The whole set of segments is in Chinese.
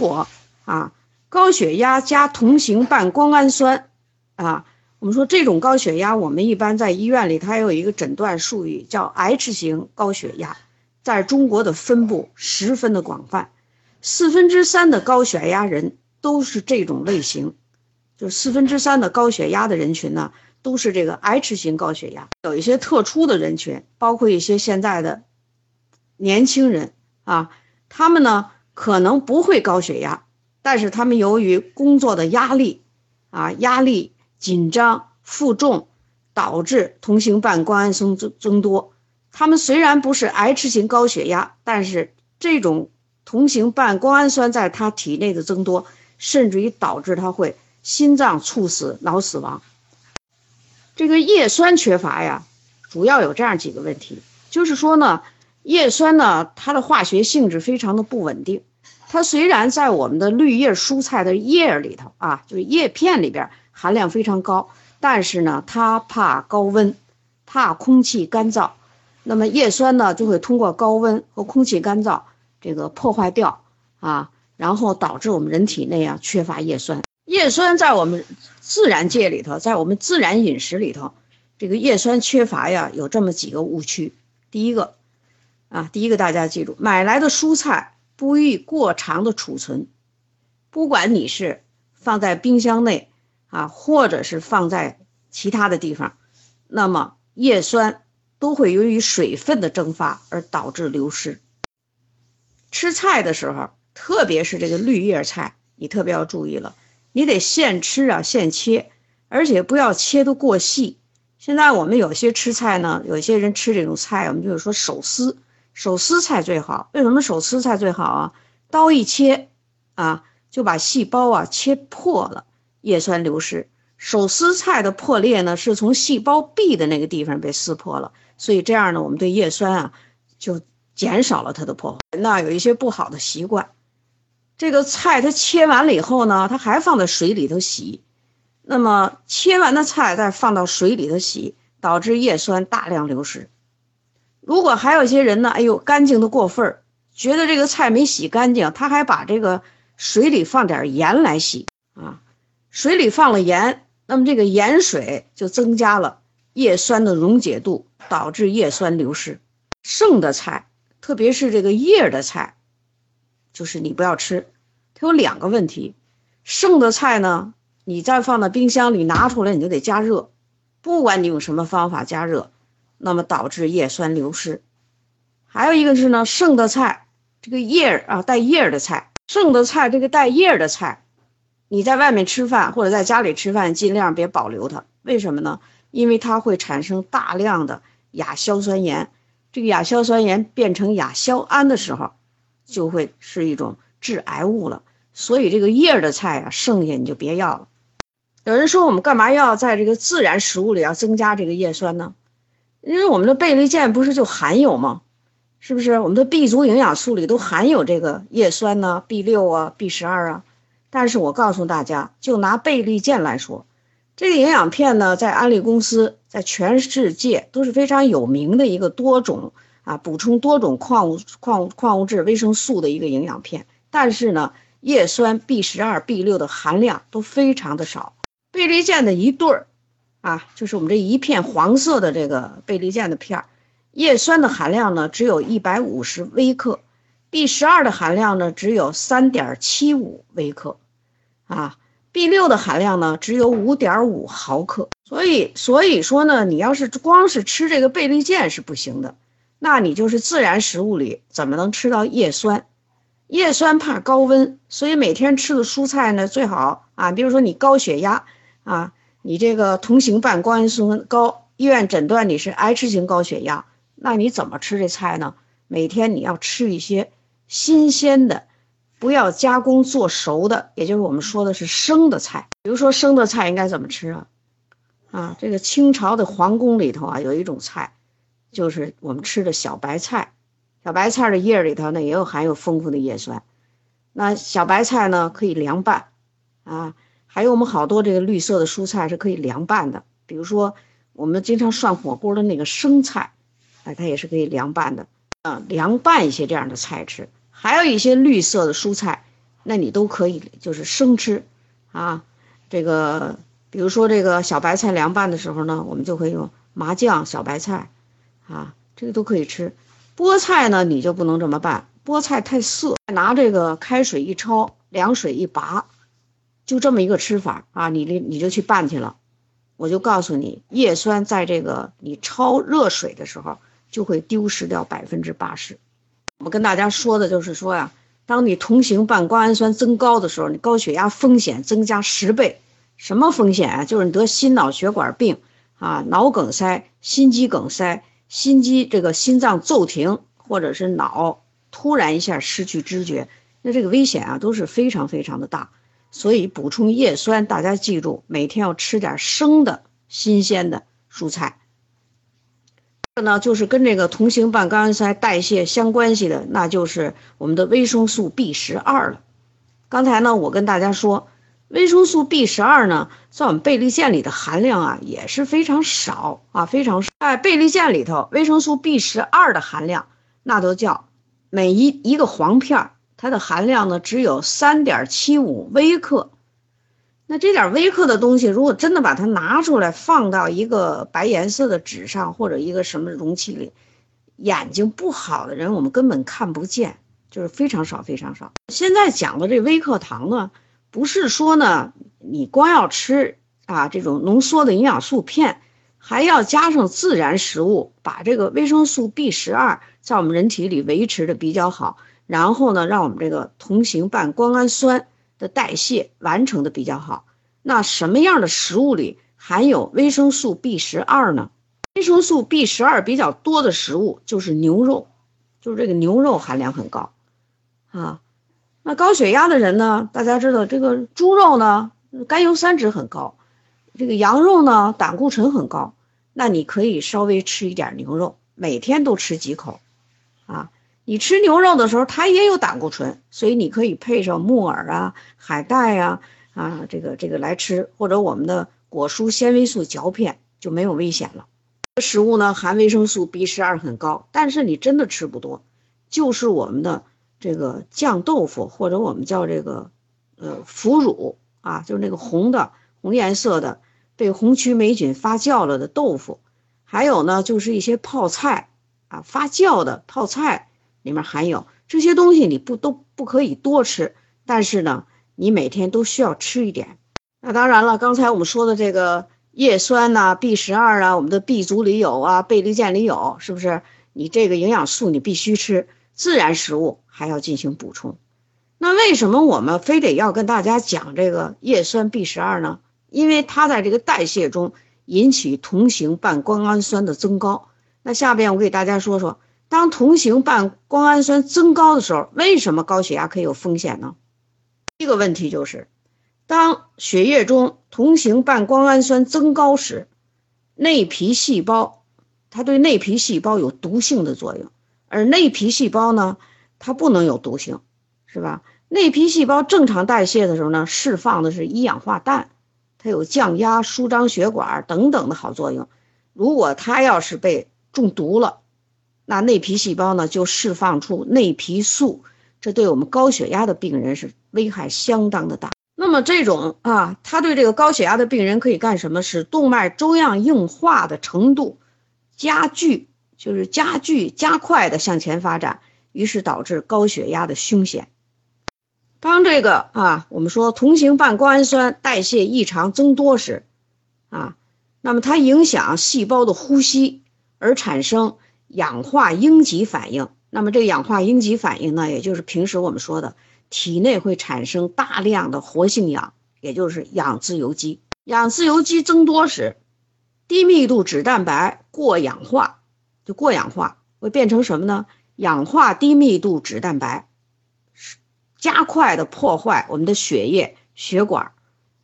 果啊，高血压加同型半胱氨酸啊，我们说这种高血压，我们一般在医院里它有一个诊断术语叫 H 型高血压，在中国的分布十分的广泛，四分之三的高血压人都是这种类型，就四分之三的高血压的人群呢。都是这个 H 型高血压，有一些特殊的人群，包括一些现在的年轻人啊，他们呢可能不会高血压，但是他们由于工作的压力啊、压力紧张、负重，导致同型半胱氨酸增增多。他们虽然不是 H 型高血压，但是这种同型半胱氨酸在他体内的增多，甚至于导致他会心脏猝死、脑死亡。这个叶酸缺乏呀，主要有这样几个问题，就是说呢，叶酸呢，它的化学性质非常的不稳定。它虽然在我们的绿叶蔬菜的叶里头啊，就是叶片里边含量非常高，但是呢，它怕高温，怕空气干燥，那么叶酸呢就会通过高温和空气干燥这个破坏掉啊，然后导致我们人体内啊缺乏叶酸。叶酸在我们自然界里头，在我们自然饮食里头，这个叶酸缺乏呀，有这么几个误区。第一个，啊，第一个大家记住，买来的蔬菜不宜过长的储存，不管你是放在冰箱内啊，或者是放在其他的地方，那么叶酸都会由于水分的蒸发而导致流失。吃菜的时候，特别是这个绿叶菜，你特别要注意了。你得现吃啊，现切，而且不要切得过细。现在我们有些吃菜呢，有些人吃这种菜，我们就是说手撕，手撕菜最好。为什么手撕菜最好啊？刀一切啊，就把细胞啊切破了，叶酸流失。手撕菜的破裂呢，是从细胞壁的那个地方被撕破了，所以这样呢，我们对叶酸啊就减少了它的破坏。那有一些不好的习惯。这个菜它切完了以后呢，它还放在水里头洗，那么切完的菜再放到水里头洗，导致叶酸大量流失。如果还有一些人呢，哎呦，干净的过分儿，觉得这个菜没洗干净，他还把这个水里放点盐来洗啊，水里放了盐，那么这个盐水就增加了叶酸的溶解度，导致叶酸流失。剩的菜，特别是这个叶的菜。就是你不要吃，它有两个问题，剩的菜呢，你再放到冰箱里拿出来，你就得加热，不管你用什么方法加热，那么导致叶酸流失。还有一个是呢，剩的菜，这个叶儿啊带叶儿的菜，剩的菜这个带叶儿的菜，你在外面吃饭或者在家里吃饭，尽量别保留它。为什么呢？因为它会产生大量的亚硝酸盐，这个亚硝酸盐变成亚硝胺的时候。就会是一种致癌物了，所以这个叶儿的菜啊，剩下你就别要了。有人说我们干嘛要在这个自然食物里要增加这个叶酸呢？因为我们的贝利健不是就含有吗？是不是？我们的 B 族营养素里都含有这个叶酸呢？B 六啊，B 十二啊。但是我告诉大家，就拿贝利健来说，这个营养片呢，在安利公司在全世界都是非常有名的一个多种。啊，补充多种矿物、矿物矿物质、维生素的一个营养片，但是呢，叶酸、B 十二、B 六的含量都非常的少。贝利健的一对儿，啊，就是我们这一片黄色的这个贝利健的片儿，叶酸的含量呢只有一百五十微克，B 十二的含量呢只有三点七五微克，啊，B 六的含量呢只有五点五毫克。所以，所以说呢，你要是光是吃这个贝利健是不行的。那你就是自然食物里怎么能吃到叶酸？叶酸怕高温，所以每天吃的蔬菜呢最好啊，比如说你高血压啊，你这个同型半胱氨酸高，医院诊断你是 H 型高血压，那你怎么吃这菜呢？每天你要吃一些新鲜的，不要加工做熟的，也就是我们说的是生的菜。比如说生的菜应该怎么吃啊？啊，这个清朝的皇宫里头啊有一种菜。就是我们吃的小白菜，小白菜的叶里头呢也有含有丰富的叶酸。那小白菜呢可以凉拌，啊，还有我们好多这个绿色的蔬菜是可以凉拌的。比如说我们经常涮火锅的那个生菜，哎，它也是可以凉拌的。啊，凉拌一些这样的菜吃。还有一些绿色的蔬菜那你都可以就是生吃，啊，这个比如说这个小白菜凉拌的时候呢，我们就可以用麻酱小白菜，啊，这个都可以吃。菠菜呢，你就不能这么拌，菠菜太涩，拿这个开水一焯，凉水一拔，就这么一个吃法啊，你你你就去拌去了。我就告诉你，叶酸在这个你焯热水的时候就会丢失掉百分之八十。我跟大家说的就是说呀，当你同型半胱氨酸增高的时候，你高血压风险增加十倍。什么风险啊？就是你得心脑血管病啊，脑梗塞、心肌梗塞、心肌这个心脏骤停，或者是脑突然一下失去知觉，那这个危险啊都是非常非常的大。所以补充叶酸，大家记住，每天要吃点生的新鲜的蔬菜。这呢，就是跟这个同型半胱氨酸代谢相关系的，那就是我们的维生素 B 十二了。刚才呢，我跟大家说，维生素 B 十二呢，在我们贝利健里的含量啊，也是非常少啊，非常少。在贝利健里头，维生素 B 十二的含量，那都叫每一一个黄片儿。它的含量呢只有三点七五微克，那这点微克的东西，如果真的把它拿出来放到一个白颜色的纸上或者一个什么容器里，眼睛不好的人我们根本看不见，就是非常少非常少。现在讲的这微课堂呢，不是说呢你光要吃啊这种浓缩的营养素片，还要加上自然食物，把这个维生素 B 十二在我们人体里维持的比较好。然后呢，让我们这个同型半胱氨酸的代谢完成的比较好。那什么样的食物里含有维生素 B 十二呢？维生素 B 十二比较多的食物就是牛肉，就是这个牛肉含量很高啊。那高血压的人呢，大家知道这个猪肉呢，甘油三酯很高，这个羊肉呢，胆固醇很高。那你可以稍微吃一点牛肉，每天都吃几口啊。你吃牛肉的时候，它也有胆固醇，所以你可以配上木耳啊、海带呀啊，这个这个来吃，或者我们的果蔬纤维素嚼片就没有危险了。食物呢含维生素 B 十二很高，但是你真的吃不多，就是我们的这个酱豆腐，或者我们叫这个呃腐乳啊，就是那个红的红颜色的被红曲霉菌发酵了的豆腐，还有呢就是一些泡菜啊发酵的泡菜。里面含有这些东西，你不都不可以多吃，但是呢，你每天都需要吃一点。那当然了，刚才我们说的这个叶酸呐、B 十二啊，我们的 B 族里有啊，贝利健里有，是不是？你这个营养素你必须吃，自然食物还要进行补充。那为什么我们非得要跟大家讲这个叶酸 B 十二呢？因为它在这个代谢中引起同型半胱氨酸的增高。那下边我给大家说说。当同型半胱氨酸增高的时候，为什么高血压可以有风险呢？第一个问题就是，当血液中同型半胱氨酸增高时，内皮细胞它对内皮细胞有毒性的作用，而内皮细胞呢，它不能有毒性，是吧？内皮细胞正常代谢的时候呢，释放的是一氧化氮，它有降压、舒张血管等等的好作用。如果它要是被中毒了，那内皮细胞呢，就释放出内皮素，这对我们高血压的病人是危害相当的大。那么这种啊，它对这个高血压的病人可以干什么？使动脉粥样硬化的程度加剧，就是加剧加快的向前发展，于是导致高血压的凶险。当这个啊，我们说同型半胱氨酸代谢异常增多时，啊，那么它影响细胞的呼吸而产生。氧化应激反应，那么这个氧化应激反应呢，也就是平时我们说的，体内会产生大量的活性氧，也就是氧自由基。氧自由基增多时，低密度脂蛋白过氧化，就过氧化会变成什么呢？氧化低密度脂蛋白，加快的破坏我们的血液血管，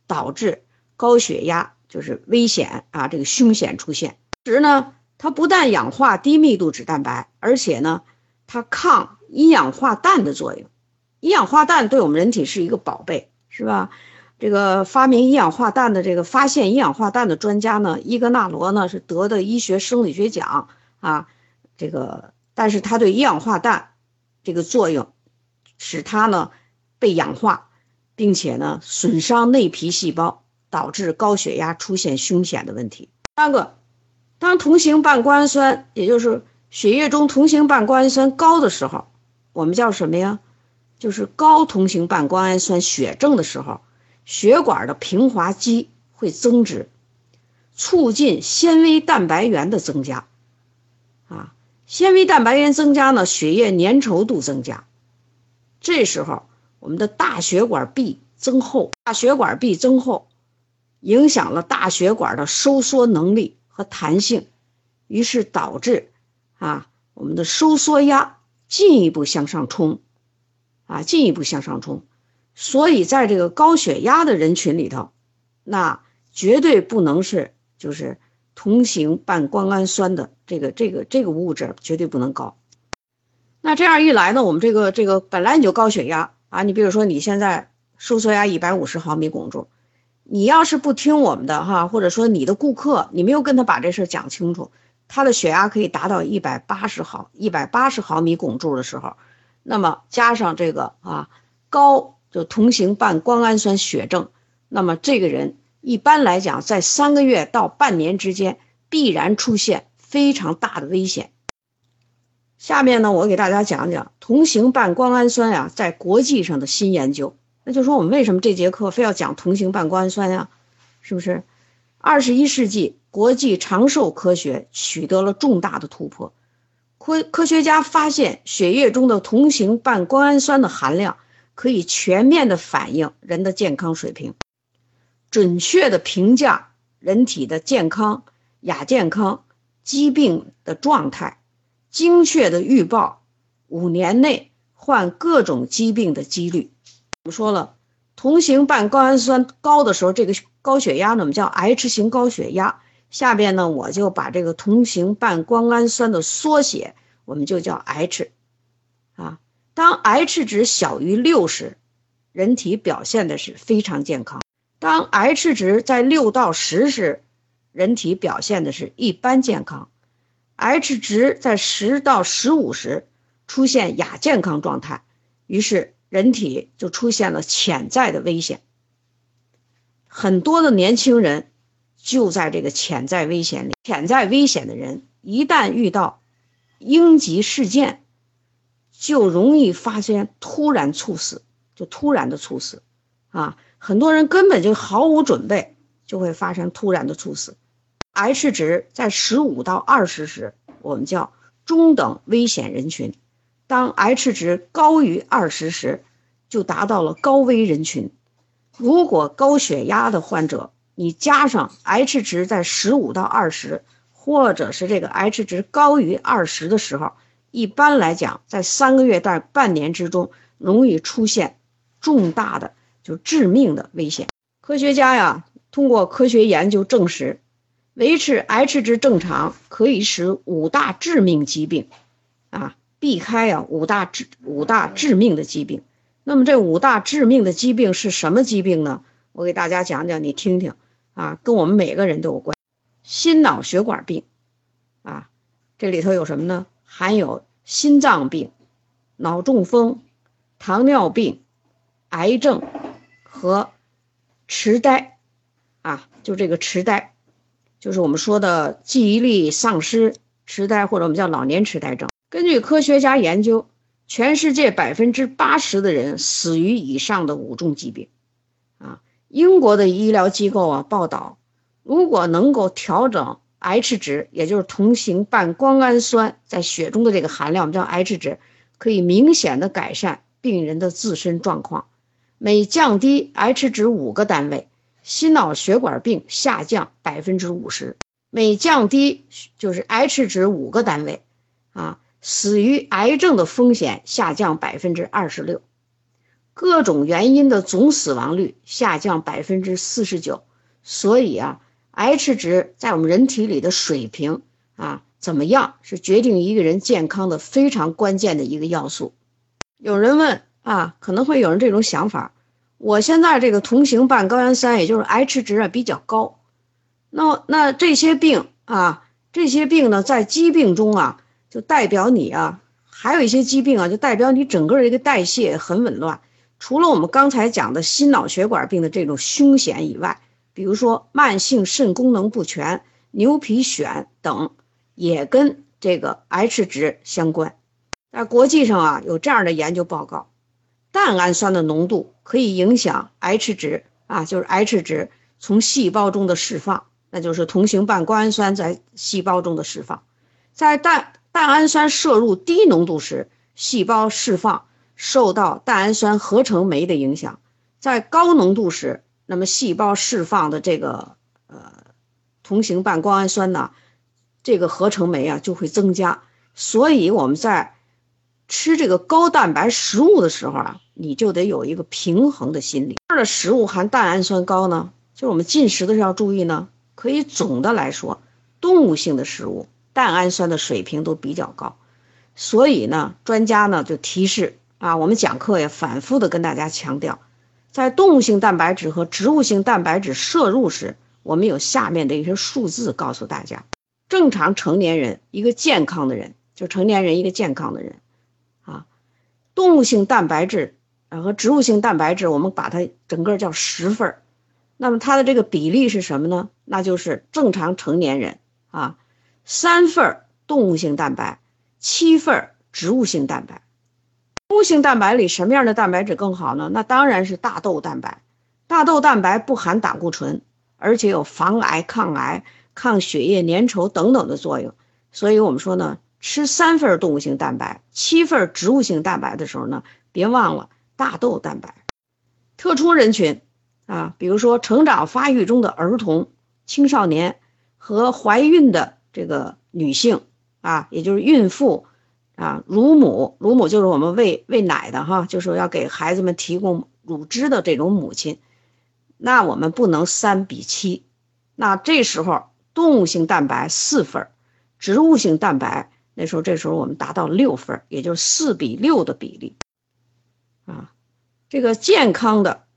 导致高血压就是危险啊，这个凶险出现时呢？它不但氧化低密度脂蛋白，而且呢，它抗一氧化氮的作用。一氧化氮对我们人体是一个宝贝，是吧？这个发明一氧化氮的这个发现一氧化氮的专家呢，伊格纳罗呢是得的医学生理学奖啊。这个，但是他对一氧化氮这个作用，使它呢被氧化，并且呢损伤内皮细胞，导致高血压出现凶险的问题。三个，当同型半胱氨酸，也就是血液中同型半胱氨酸高的时候，我们叫什么呀？就是高同型半胱氨酸血症的时候，血管的平滑肌会增殖，促进纤维蛋白原的增加。啊，纤维蛋白原增加呢，血液粘稠度增加。这时候，我们的大血管壁增厚，大血管壁增厚，影响了大血管的收缩能力和弹性，于是导致啊，我们的收缩压进一步向上冲。啊，进一步向上冲，所以在这个高血压的人群里头，那绝对不能是就是同型半胱氨酸的这个这个这个物质绝对不能高。那这样一来呢，我们这个这个本来你就高血压啊，你比如说你现在收缩压一百五十毫米汞柱，你要是不听我们的哈，或者说你的顾客你没有跟他把这事讲清楚，他的血压可以达到一百八十毫一百八十毫米汞柱的时候。那么加上这个啊高就同型半胱氨酸血症，那么这个人一般来讲在三个月到半年之间必然出现非常大的危险。下面呢，我给大家讲讲同型半胱氨酸呀在国际上的新研究。那就说我们为什么这节课非要讲同型半胱氨酸呀？是不是？二十一世纪国际长寿科学取得了重大的突破。科科学家发现，血液中的同型半胱氨酸的含量可以全面的反映人的健康水平，准确的评价人体的健康、亚健康、疾病的状态，精确的预报五年内患各种疾病的几率。我们说了，同型半胱氨酸高的时候，这个高血压呢，我们叫 H 型高血压。下边呢，我就把这个同型半胱氨酸的缩写，我们就叫 H，啊，当 H 值小于六时，人体表现的是非常健康；当 H 值在六到十时，人体表现的是一般健康。；H 值在十到十五时，出现亚健康状态，于是人体就出现了潜在的危险。很多的年轻人。就在这个潜在危险里，潜在危险的人一旦遇到应急事件，就容易发生突然猝死，就突然的猝死，啊，很多人根本就毫无准备，就会发生突然的猝死。H 值在十五到二十时，我们叫中等危险人群；当 H 值高于二十时，就达到了高危人群。如果高血压的患者，你加上 H 值在十五到二十，或者是这个 H 值高于二十的时候，一般来讲，在三个月到半年之中，容易出现重大的就致命的危险。科学家呀，通过科学研究证实，维持 H 值正常可以使五大致命疾病啊避开啊五大致五大致命的疾病。那么这五大致命的疾病是什么疾病呢？我给大家讲讲，你听听。啊，跟我们每个人都有关，心脑血管病，啊，这里头有什么呢？含有心脏病、脑中风、糖尿病、癌症和痴呆，啊，就这个痴呆，就是我们说的记忆力丧失、痴呆，或者我们叫老年痴呆症。根据科学家研究，全世界百分之八十的人死于以上的五种疾病，啊。英国的医疗机构啊报道，如果能够调整 H 值，也就是同型半胱氨酸在血中的这个含量，我们叫 H 值，可以明显的改善病人的自身状况。每降低 H 值五个单位，心脑血管病下降百分之五十；每降低就是 H 值五个单位，啊，死于癌症的风险下降百分之二十六。各种原因的总死亡率下降百分之四十九，所以啊，H 值在我们人体里的水平啊怎么样，是决定一个人健康的非常关键的一个要素。有人问啊，可能会有人这种想法，我现在这个同型半高原酸，也就是 H 值啊比较高，那那这些病啊，这些病呢，在疾病中啊，就代表你啊，还有一些疾病啊，就代表你整个一个代谢很紊乱。除了我们刚才讲的心脑血管病的这种凶险以外，比如说慢性肾功能不全、牛皮癣等，也跟这个 H 值相关。在国际上啊，有这样的研究报告，蛋氨酸的浓度可以影响 H 值啊，就是 H 值从细胞中的释放，那就是同型半胱氨酸在细胞中的释放。在蛋蛋氨酸摄入低浓度时，细胞释放受到蛋氨酸合成酶的影响；在高浓度时，那么细胞释放的这个呃同型半胱氨酸呢，这个合成酶啊就会增加。所以我们在吃这个高蛋白食物的时候啊，你就得有一个平衡的心理。这儿的食物含蛋氨酸高呢，就是我们进食的时候要注意呢。可以总的来说，动物性的食物蛋氨酸的水平都比较高。所以呢，专家呢就提示啊，我们讲课也反复的跟大家强调，在动物性蛋白质和植物性蛋白质摄入时，我们有下面的一些数字告诉大家：正常成年人一个健康的人，就成年人一个健康的人。啊动物性蛋白质和植物性蛋白质，我们把它整个叫十份儿，那么它的这个比例是什么呢？那就是正常成年人啊，三份动物性蛋白，七份植物性蛋白。动物性蛋白里什么样的蛋白质更好呢？那当然是大豆蛋白。大豆蛋白不含胆固醇，而且有防癌、抗癌、抗血液粘稠等等的作用，所以我们说呢。吃三份动物性蛋白，七份植物性蛋白的时候呢，别忘了大豆蛋白。特殊人群啊，比如说成长发育中的儿童、青少年和怀孕的这个女性啊，也就是孕妇啊，乳母，乳母就是我们喂喂奶的哈，就是要给孩子们提供乳汁的这种母亲。那我们不能三比七，那这时候动物性蛋白四份，植物性蛋白。那时候，这时候我们达到六份，也就是四比六的比例，啊，这个健康的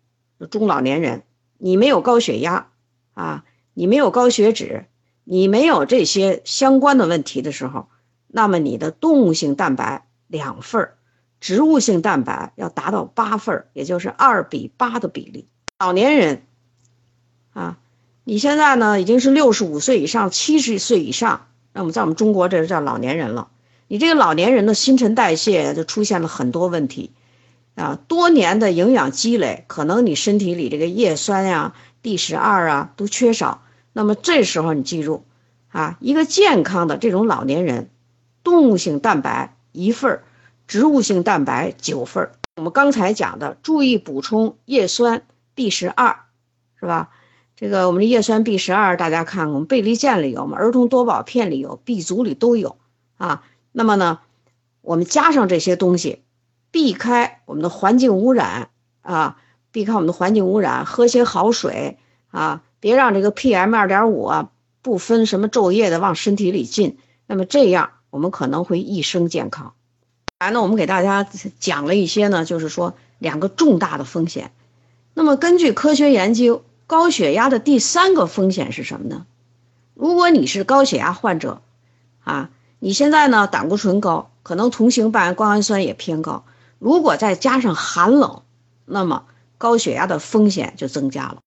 中老年人，你没有高血压啊，你没有高血脂，你没有这些相关的问题的时候，那么你的动物性蛋白两份植物性蛋白要达到八份也就是二比八的比例。老年人，啊，你现在呢已经是六十五岁以上，七十岁以上。那么在我们中国，这是叫老年人了。你这个老年人的新陈代谢就出现了很多问题，啊，多年的营养积累，可能你身体里这个叶酸呀、D 十二啊都缺少。那么这时候你记住，啊，一个健康的这种老年人，动物性蛋白一份儿，植物性蛋白九份儿。我们刚才讲的，注意补充叶酸 B 十二，是吧？这个我们的叶酸 B 十二，大家看，我们贝利健里有，我们儿童多宝片里有，B 族里都有啊。那么呢，我们加上这些东西，避开我们的环境污染啊，避开我们的环境污染，喝些好水啊，别让这个 PM 二点五啊不分什么昼夜的往身体里进。那么这样，我们可能会一生健康。来呢，我们给大家讲了一些呢，就是说两个重大的风险。那么根据科学研究。高血压的第三个风险是什么呢？如果你是高血压患者，啊，你现在呢胆固醇高，可能同型半胱氨酸也偏高，如果再加上寒冷，那么高血压的风险就增加了。